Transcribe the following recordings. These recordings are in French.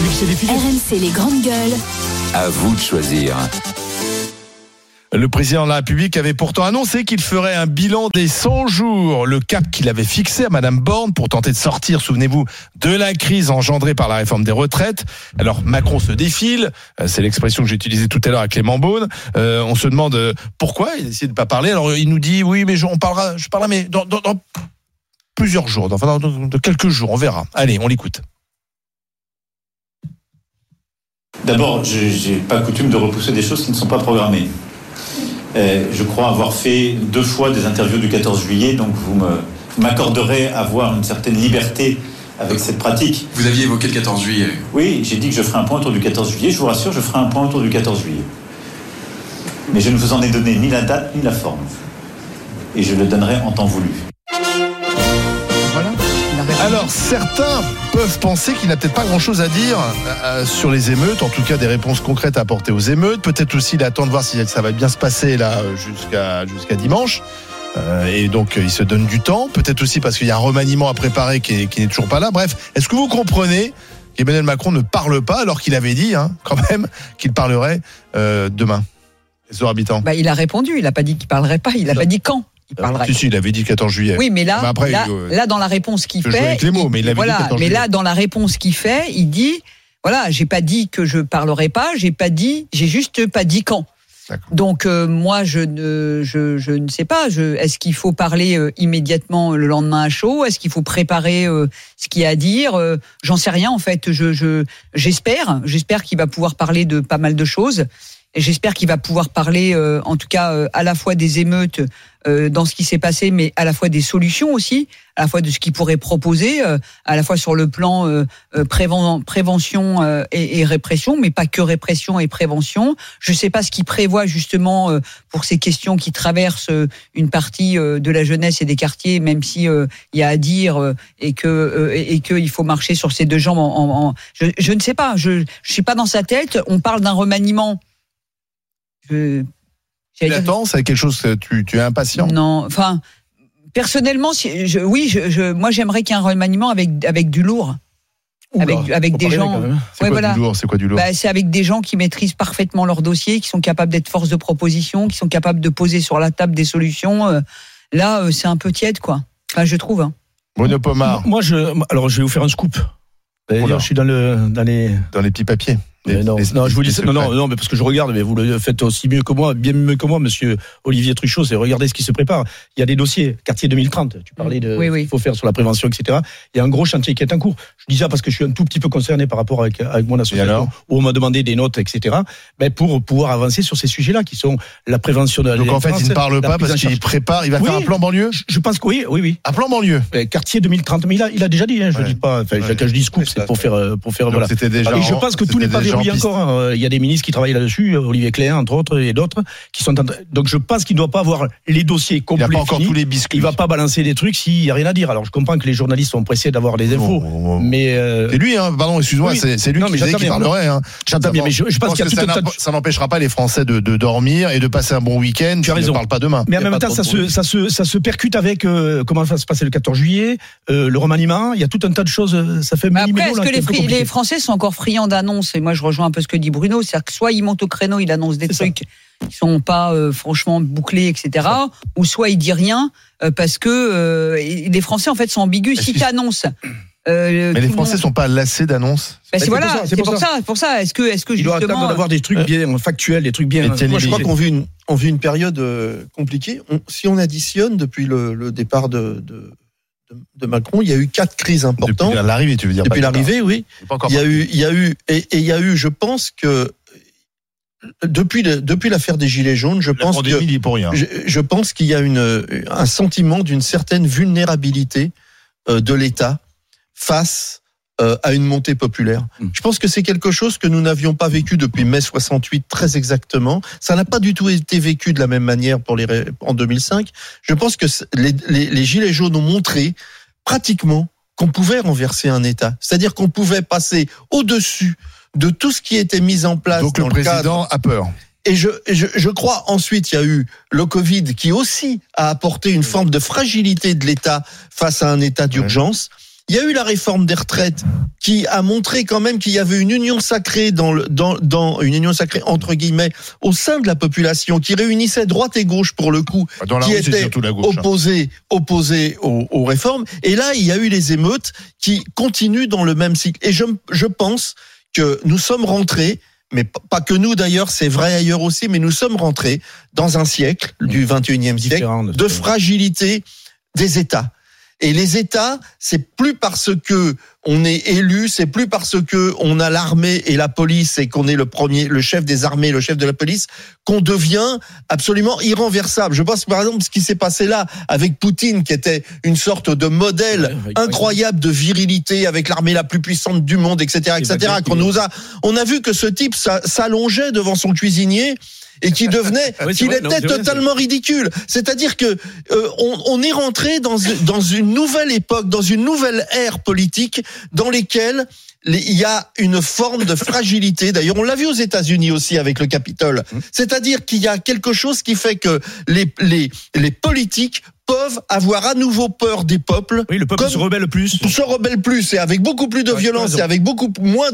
RMC les grandes gueules. À vous de choisir. Le président de la République avait pourtant annoncé qu'il ferait un bilan des 100 jours, le cap qu'il avait fixé à Madame Borne pour tenter de sortir, souvenez-vous, de la crise engendrée par la réforme des retraites. Alors Macron se défile, euh, c'est l'expression que j'ai utilisée tout à l'heure à Clément Beaune. Euh, on se demande euh, pourquoi il décide de pas parler. Alors il nous dit oui, mais je, on parlera, je parlerai, mais dans, dans- dans plusieurs jours, dans, enfin dans, dans quelques jours, on verra. Allez, on l'écoute. D'abord, je n'ai pas coutume de repousser des choses qui ne sont pas programmées. Euh, je crois avoir fait deux fois des interviews du 14 juillet, donc vous m'accorderez avoir une certaine liberté avec cette pratique. Vous aviez évoqué le 14 juillet. Oui, j'ai dit que je ferai un point autour du 14 juillet. Je vous rassure, je ferai un point autour du 14 juillet. Mais je ne vous en ai donné ni la date ni la forme. Et je le donnerai en temps voulu. Alors certains peuvent penser qu'il n'a peut-être pas grand-chose à dire euh, sur les émeutes, en tout cas des réponses concrètes à apporter aux émeutes. Peut-être aussi il attend de voir si ça va bien se passer là euh, jusqu'à jusqu'à dimanche. Euh, et donc euh, il se donne du temps. Peut-être aussi parce qu'il y a un remaniement à préparer qui est- qui n'est toujours pas là. Bref, est-ce que vous comprenez qu'Emmanuel Macron ne parle pas alors qu'il avait dit hein, quand même qu'il parlerait euh, demain? Les habitants? Bah, il a répondu, il n'a pas dit qu'il parlerait pas, il n'a pas dit quand il parlerait. Si, si, il avait dit le 14 juillet. Oui, mais là, Mais après, là, il, euh, là, dans la réponse qu'il fait, avec les mots, mais il avait dit voilà, 14 mais juillet. là, dans la réponse qu'il fait, il dit, voilà, j'ai pas dit que je parlerai pas, j'ai pas dit, j'ai juste pas dit quand. Donc euh, moi, je ne, je, je ne sais pas. Est-ce qu'il faut parler euh, immédiatement le lendemain à chaud? Est-ce qu'il faut préparer euh, ce qu'il y a à dire? Euh, J'en sais rien en fait. Je, je, j'espère, j'espère qu'il va pouvoir parler de pas mal de choses. J'espère qu'il va pouvoir parler, euh, en tout cas, euh, à la fois des émeutes euh, dans ce qui s'est passé, mais à la fois des solutions aussi, à la fois de ce qu'il pourrait proposer, euh, à la fois sur le plan euh, euh, préven- prévention et, et répression, mais pas que répression et prévention. Je ne sais pas ce qu'il prévoit justement pour ces questions qui traversent une partie de la jeunesse et des quartiers, même si il y a à dire et que et et qu'il faut marcher sur ses deux jambes. En, en- je, je ne sais pas. Je je suis pas dans sa tête. On parle d'un remaniement. Je, Tu l'attends, c'est quelque chose que tu, tu es impatient? non, enfin, personnellement, si, je, oui, je, je- moi j'aimerais qu'il y ait un remaniement avec, avec du lourd. Avec, avec des gens. C'est Ouais, quoi voilà. du lourd C'est quoi du lourd? Bah, c'est avec des gens qui maîtrisent parfaitement leur dossier, qui sont capables d'être force de proposition, qui sont capables de poser sur la table des solutions. euh, Là, euh, c'est un peu tiède, quoi. Enfin, je trouve. hein. Monopomar, Moi, je, alors, je vais vous faire un scoop. D'ailleurs, je suis dans, le, dans les. dans les petits papiers. Mais Les- non, les- non, je vous dis les ça. Non, non, non, mais parce que je regarde, mais vous le faites aussi mieux que moi, bien mieux que moi, monsieur Olivier Truchot, c'est regardez ce qui se prépare. Il y a des dossiers, quartier 2030, tu parlais de Oui, oui. ce qu'il faut faire sur la prévention, etc. Il y a un gros chantier qui est en cours. Je dis ça parce que je suis un tout petit peu concerné par rapport avec, avec mon association, où on m'a demandé des notes, etc. Mais pour pouvoir avancer sur ces sujets-là, qui sont la prévention de la Donc en fait, il ne parle pas parce qu'il prépare. Il va faire un plan banlieue? Je pense que oui, oui, oui. Un plan banlieue? Euh, Quartier 2030, mais il a, il a déjà dit, hein, je Ouais. dis pas, enfin, Ouais. quand je dis scoop, c'est pour faire, euh, pour faire, Donc voilà. C'était déjà. Et je en- pense que tout c'était encore. hein. Il y a des ministres qui travaillent là-dessus, Olivier Cléin, entre autres, et d'autres, qui sont en train- Donc je pense qu'il ne doit pas avoir les dossiers Il complets. n'a pas encore finis. tous les biscuits. Il va pas balancer des trucs s'il n'y a rien à dire. Alors je comprends que les journalistes sont pressés d'avoir les infos. Bon, bon, Mais euh, C'est lui, hein, pardon, excuse-moi, Oui. c'est lui Non, qui disait parlerait. Hein. j'entends bien, mais je, je pense qu'il y a que tout ça n'empêchera pas les Français de, de dormir et de passer un bon week-end. Tu as raison. Ne parle pas demain. Mais en Il même temps, ça se, percute avec euh, comment va se passer le 14 juillet, euh, le remaniement. Il y a tout un tas de choses. Ça fait après, est-ce que les Français sont encore friands d'annonces? Et moi, je rejoins un peu ce que dit Bruno. C'est-à-dire que soit ils montent au créneau, ils annoncent des C'est ça. trucs qui sont pas euh, franchement bouclés, etc. Ou soit ils disent rien euh, parce que euh, les Français en fait sont ambigus. Si tu annonces, euh, Mais les Français monde- sont pas lassés d'annonces. Bah, c'est pour voilà, ça, c'est pour, ça. pour ça. Est-ce que, est-ce que Il doit justement, attendre d'avoir des trucs bien factuels, des trucs bien. Moi, je crois qu'on vit une, on vit une période compliquée. On- si on additionne depuis le, le départ de, de, de- Macron, il y a eu quatre crises importantes. Depuis l'arrivée, tu veux dire. Depuis l'arrivée, oui. Il y a eu, il y a eu, et, et il y a eu, je pense que depuis le- depuis l'affaire des gilets jaunes, je La pense que pour rien. je pense qu'il y a une, un sentiment d'une certaine vulnérabilité euh, de l'État face euh, à une montée populaire. Mm. Je pense que c'est quelque chose que nous n'avions pas vécu depuis mai 68 très exactement. Ça n'a pas du tout été vécu de la même manière pour les en 2005. Je pense que les, les, les gilets jaunes ont montré pratiquement qu'on pouvait renverser un État, c'est-à-dire qu'on pouvait passer au-dessus de tout ce qui était mis en place Donc dans le le cadre président a peur. et je, je, je crois ensuite il y a eu le Covid qui aussi a apporté une forme de fragilité de l'État face à un état d'urgence. Il y a eu la réforme des retraites qui a montré quand même qu'il y avait une union sacrée dans, le, dans, dans une union sacrée entre guillemets au sein de la population qui réunissait droite et gauche pour le coup, Dans la qui rue, était surtout la gauche. hein. aux, aux réformes. Et là, il y a eu les émeutes qui continuent dans le même cycle. Et je, je pense que nous sommes rentrés mais pas que nous d'ailleurs, c'est vrai ailleurs aussi, mais nous sommes rentrés dans un siècle du 21e siècle Différent de- de fragilité des États. Et les États, c'est plus parce que on est élu, c'est plus parce que on a l'armée et la police et qu'on est le premier, le chef des armées, le chef de la police, qu'on devient absolument irrenversable. Je pense par exemple ce qui s'est passé là avec Poutine, qui était une sorte de modèle incroyable de virilité avec l'armée la plus puissante du monde, etc., etc. Qu'on nous a, on a vu que ce type s'a- s'allongeait devant son cuisinier et qui devenait, Oui, qu'il non, était vrai, totalement ridicule. C'est-à-dire que euh, on, on est rentré dans dans une nouvelle époque, dans une nouvelle ère politique, dans lesquelles les- il y a une forme de fragilité. D'ailleurs, on l'a vu aux États-Unis aussi avec le Capitole. Mmh. C'est-à-dire qu'il y a quelque chose qui fait que les les les politiques peuvent avoir à nouveau peur des peuples Oui, le peuple se rebelle plus. se rebelle plus et avec beaucoup plus de Ouais, violence et avec beaucoup moins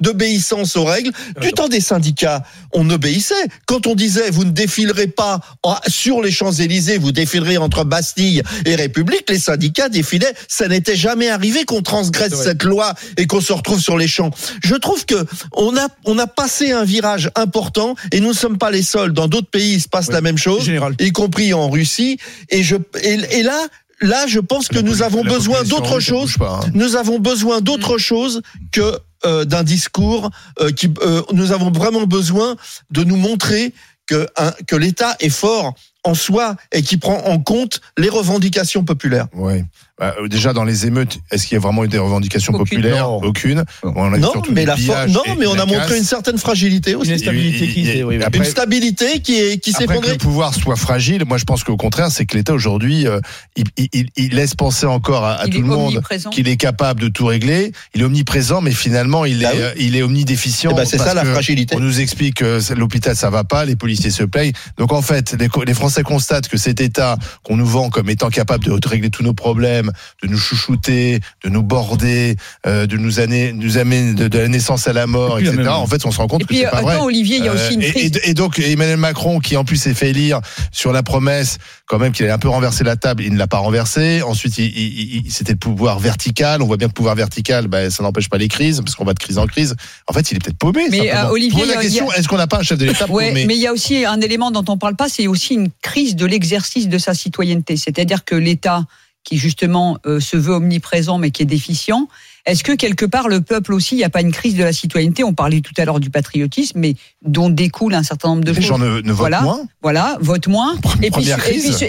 d'obéissance aux règles. Du temps des syndicats, on obéissait. Quand on disait vous ne défilerez pas en- sur les Champs-Élysées, vous défilerez entre Bastille et République, les syndicats défilaient. Ça n'était jamais arrivé qu'on transgresse cette loi et qu'on se retrouve sur les champs. Je trouve que on a, on a passé un virage important et nous ne sommes pas les seuls. Dans d'autres pays, il se passe Oui. la même chose Général. y compris en Russie. Et je et, et là, là, je pense que La nous avons besoin d'autre chose. pas, hein. Nous avons besoin d'autre chose que euh, d'un discours euh, qui. euh, nous avons vraiment besoin de nous montrer que un- que l'État est fort en soi et qui prend en compte les revendications populaires. Ouais. Bah, déjà dans les émeutes, est-ce qu'il y a vraiment eu des revendications Aucune. populaires Non. Aucune. On a eu Non, mais la non, et mais on la a montré casse. une certaine fragilité aussi. Une instabilité Il- qui s'est- oui, oui. après- Une stabilité qui est qui Après que le pouvoir soit fragile, moi je pense qu'au contraire, c'est que l'État aujourd'hui, euh, il, il- il- il laisse penser encore à, tout le monde qu'il est capable de tout régler. Il est omniprésent, mais finalement il est, Bah oui. euh, il est omnidéficient. Eh ben, c'est parce ça la fragilité. On nous explique que l'hôpital ça va pas, les policiers se plaignent. Donc en fait, les, les Français constatent que cet État qu'on nous vend comme étant capable de régler tous nos problèmes, de nous chouchouter, de nous border, euh, de nous, amener, nous amener de, de la naissance à la mort, Et etc. même- En fait, on se rend compte Et que puis, c'est pas attends, vrai. Olivier, il y a aussi une Euh, et- crise. et, et donc Emmanuel Macron, qui en plus s'est fait élire sur la promesse, quand même qu'il allait un peu renverser la table, il ne l'a pas renversé. Ensuite, il, il- il- c'était le pouvoir vertical. On voit bien que le pouvoir vertical, ben, ça n'empêche pas les crises, parce qu'on va de crise en crise. En fait, il est peut-être paumé. Mais, euh, Olivier, Pose la il y a- question est-ce qu'on n'a pas un chef de l'État Ouais, paumé mais il y a aussi un élément dont on parle pas, c'est aussi une crise de l'exercice de sa citoyenneté. C'est-à-dire que l'État, qui justement euh, se veut omniprésent mais qui est déficient, est-ce que quelque part le peuple aussi, il n'y a pas une crise de la citoyenneté? On parlait tout à l'heure du patriotisme, mais dont découle un certain nombre de Les choses. gens ne, ne votent Voilà. moins? Voilà, votent moins. Et puis,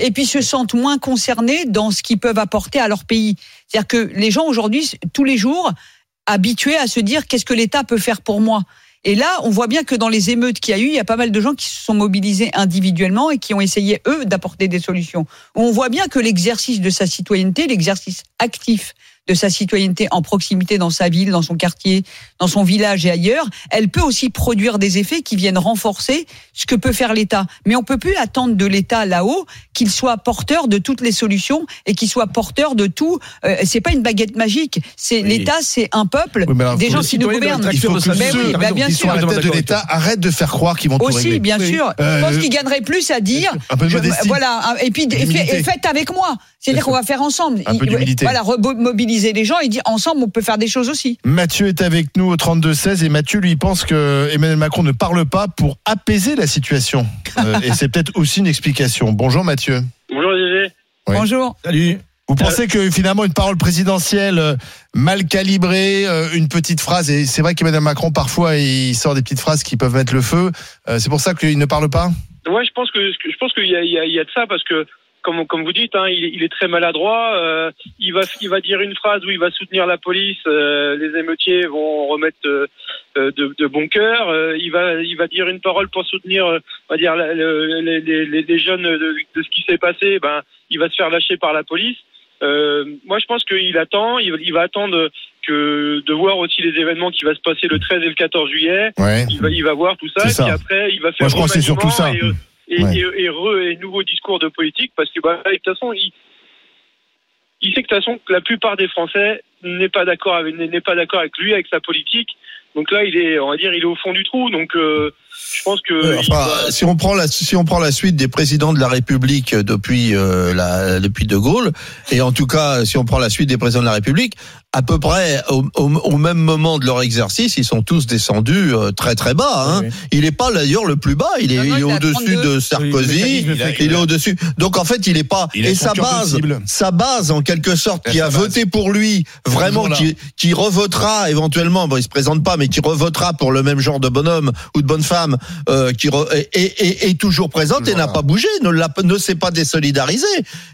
et puis se sentent moins concernés dans ce qu'ils peuvent apporter à leur pays. C'est-à-dire que les gens aujourd'hui, tous les jours, habitués à se dire qu'est-ce que l'État peut faire pour moi? Et là, on voit bien que dans les émeutes qu'il y a eu, il y a pas mal de gens qui se sont mobilisés individuellement et qui ont essayé, eux, d'apporter des solutions. On voit bien que l'exercice de sa citoyenneté, l'exercice actif de sa citoyenneté en proximité dans sa ville, dans son quartier, dans son village et ailleurs, elle peut aussi produire des effets qui viennent renforcer ce que peut faire l'État. Mais on peut plus attendre de l'État là-haut qu'il soit porteur de toutes les solutions et qu'il soit porteur de tout. Euh, c'est pas une baguette magique. C'est Oui. l'État, c'est un peuple, Oui, mais alors, des gens qui nous gouvernent. Il faut acteur de que sa Mais ceux oui, bah, bien qui sont sûr. à la tête de l'État arrêtent de faire croire qu'ils vont tout Aussi, régler. bien Oui. sûr. Euh, je pense qu'il gagnerait plus à dire. Un peu de je- voilà, et puis et faites avec moi. C'est-à-dire qu'on va faire ensemble. Un peu Il- d'humilité. Voilà, remobiliser les gens et dire ensemble, on peut faire des choses aussi. Mathieu est avec nous au 32-16 et Mathieu lui pense que Emmanuel Macron ne parle pas pour apaiser la situation. Euh, et c'est peut-être aussi une explication. Bonjour Mathieu. Bonjour Gégé. Oui. Bonjour. Salut. Vous pensez que finalement une parole présidentielle euh, mal calibrée, euh, une petite phrase, et c'est vrai qu'Emmanuel Macron parfois il sort des petites phrases qui peuvent mettre le feu, c'est pour ça qu'il ne parle pas? Ouais, je pense que je pense qu'il y a de ça parce que comme comme vous dites, hein, il, est- il est très maladroit. euh, il va il va dire une phrase où il va soutenir la police. euh, les émeutiers vont remettre euh, euh, de, de bon cœur. euh, il va il va dire une parole pour soutenir, euh, on va dire la- le- les, les, les- jeunes de, de ce qui s'est passé. Ben, il va se faire lâcher par la police. Euh, moi, je pense qu'il attend. Il, il va attendre que de voir aussi les événements qui va se passer le 13 et le 14 juillet. Ouais. il va, il va voir tout ça, et puis après, il va faire Moi je que c'est surtout ça. Et, et, Ouais. et, et re- et nouveau discours de politique, parce que bah, de toute façon, il, il sait que de toute façon, que la plupart des Français n'est pas d'accord avec n'est pas d'accord avec lui, avec sa politique. Donc là, il est, on va dire, il est au fond du trou. Donc euh, je pense que Euh, enfin, va- si on prend la si on prend la suite des présidents de la République depuis euh, la depuis De Gaulle et en tout cas si on prend la suite des présidents de la République à peu près au, au- au même moment de leur exercice ils sont tous descendus euh, très très bas hein. Oui. il est pas d'ailleurs le plus bas il est, est au-dessus 32. de Sarkozy il est au-dessus donc en fait il est pas Il et sa base possible. sa base en quelque sorte Et qui a base. voté pour lui vraiment qui qui revotera éventuellement bon il se présente pas mais qui revotera pour le même genre de bonhomme ou de bonne femme euh, qui re- est, est- est- est toujours présente et n'a pas bougé ne l'a ne s'est pas désolidarisé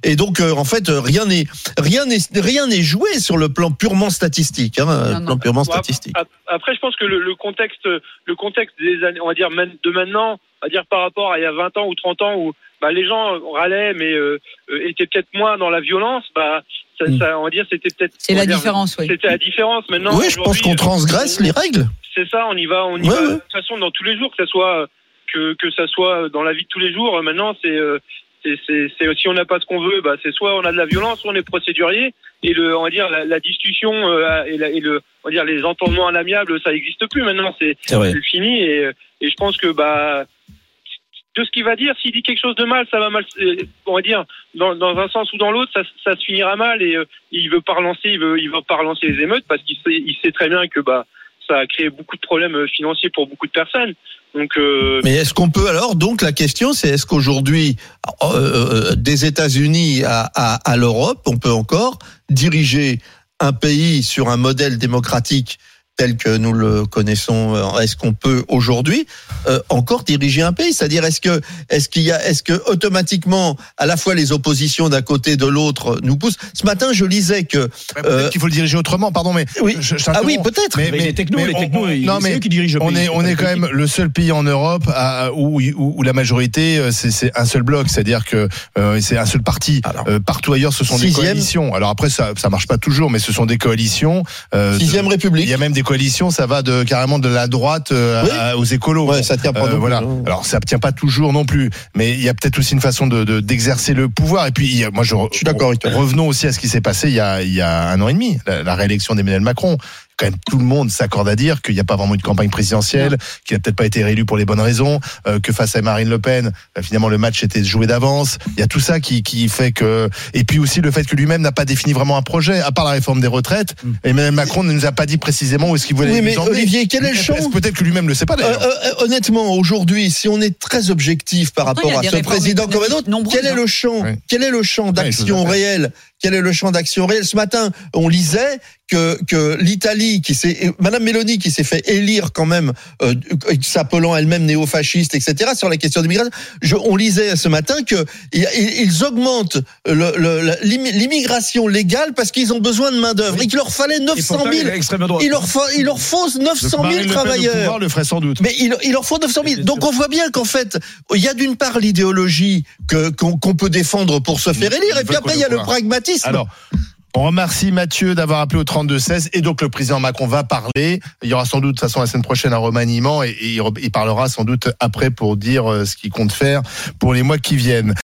et donc euh, en fait euh, rien n'est rien n'est rien n'est joué sur le plan purement statistique hein, Non, le non. plan purement statistique ap- Après, je pense que le, le contexte, le contexte des années, on va dire de maintenant, on va dire par rapport à il y a 20 ans ou 30 ans où bah, les gens râlaient mais euh, euh, étaient peut-être moins dans la violence, bah ça, Mm. ça, on va dire c'était peut-être C'est la dire, différence, oui. C'était la différence. Maintenant, oui je pense qu'on transgresse on- les règles C'est ça, on y va, on y Ouais, va. ouais. De toute façon, dans tous les jours, que ça soit que que ça soit dans la vie de tous les jours. Maintenant, c'est euh, c'est si on n'a pas ce qu'on veut, bah c'est soit on a de la violence, soit on est procédurier. Et le, on va dire la, la discussion euh, et, la- et le, on va dire les entendements à l'amiable, ça n'existe plus maintenant. C'est fini. Et, et je pense que bah de ce qu'il va dire, s'il dit quelque chose de mal, ça va mal. euh, On va dire dans, dans un sens ou dans l'autre, ça, ça se finira mal. Et euh, il veut pas relancer, il veut, il veut pas relancer les émeutes parce qu'il sait, il sait très bien que bah ça a créé beaucoup de problèmes financiers pour beaucoup de personnes. Donc euh, Mais est-ce qu'on peut alors donc la question c'est est-ce qu'aujourd'hui euh, euh, des États-Unis à l'Europe on peut encore diriger un pays sur un modèle démocratique tel que nous le connaissons euh, est-ce qu'on peut aujourd'hui euh, encore diriger un pays? C'est-à-dire est-ce que est-ce qu'il y a est-ce que automatiquement à la fois les oppositions d'un côté et de l'autre nous poussent? Ce matin je lisais que Euh, qu'il faut le diriger autrement, pardon, mais oui je- je ah oui peut-être Mais- Mais, les technos, les technos, on- ils- non, c'est mais eux qui dirigent le on pays, est, on est quand même le seul pays en Europe à- où, où, où la majorité euh, c'est c'est un seul bloc, c'est-à-dire que euh, c'est un seul parti. Alors. Euh, partout ailleurs, ce sont des coalitions. Alors après, ça ça marche pas toujours, mais ce sont des coalitions. euh, sixième de- République Il y a même des coalitions, ça va de carrément de la droite euh, Oui. à- aux écolos. ouais ça tient pas Euh, voilà. hein. Alors ça tient pas toujours non plus, mais il y a peut-être aussi une façon de de- d'exercer le pouvoir. Et puis a- moi je, Je suis d'accord revenons aussi à ce qui s'est passé il y a il y a un an et demi, la, la réélection d'Emmanuel Macron. Quand même tout le monde s'accorde à dire qu'il n'y a pas vraiment eu de campagne présidentielle, qu'il n'a peut-être pas été réélu pour les bonnes raisons, euh, que face à Marine Le Pen, euh, finalement le match était joué d'avance. Il y a tout ça qui qui fait que et puis aussi le fait que lui-même n'a pas défini vraiment un projet, à part la réforme des retraites. Mm. Emmanuel Macron ne nous a pas dit précisément où est-ce qu'il voulait oui mais emmener. Olivier quel est le champ Peut-être que lui-même ne le sait pas Euh, d'ailleurs. euh, honnêtement, aujourd'hui, si on est très objectif par rapport à ce président comme un autre, quel est le champ. Quel est le champ d'action réelle Quel est le champ d'action réelle Ce matin, on lisait que que l'Italie, qui s'est, Madame Meloni, qui s'est fait élire quand même, euh, s'appelant elle-même néo-fasciste, etc. Sur la question d'immigration, je- on lisait ce matin que ils augmentent le- le- l'immigration légale parce qu'ils ont besoin de main d'œuvre et qu'il leur fallait Et 900 pourtant, 000. l'extrême droite. Il leur faut, il leur faut 900 Marine 000 Le Pen au travailleurs. pouvoir le ferait sans doute. Mais il, il leur faut 900 000. C'est Donc on voit bien qu'en fait, il y a d'une part l'idéologie que qu'on qu'on peut défendre pour se faire élire, et puis après il y a le le Alors, on remercie Mathieu d'avoir appelé au 32-16 et donc le président Macron va parler. Il y aura sans doute de toute façon la semaine prochaine un remaniement et, il il parlera sans doute après pour dire euh, ce qu'il compte faire pour les mois qui viennent.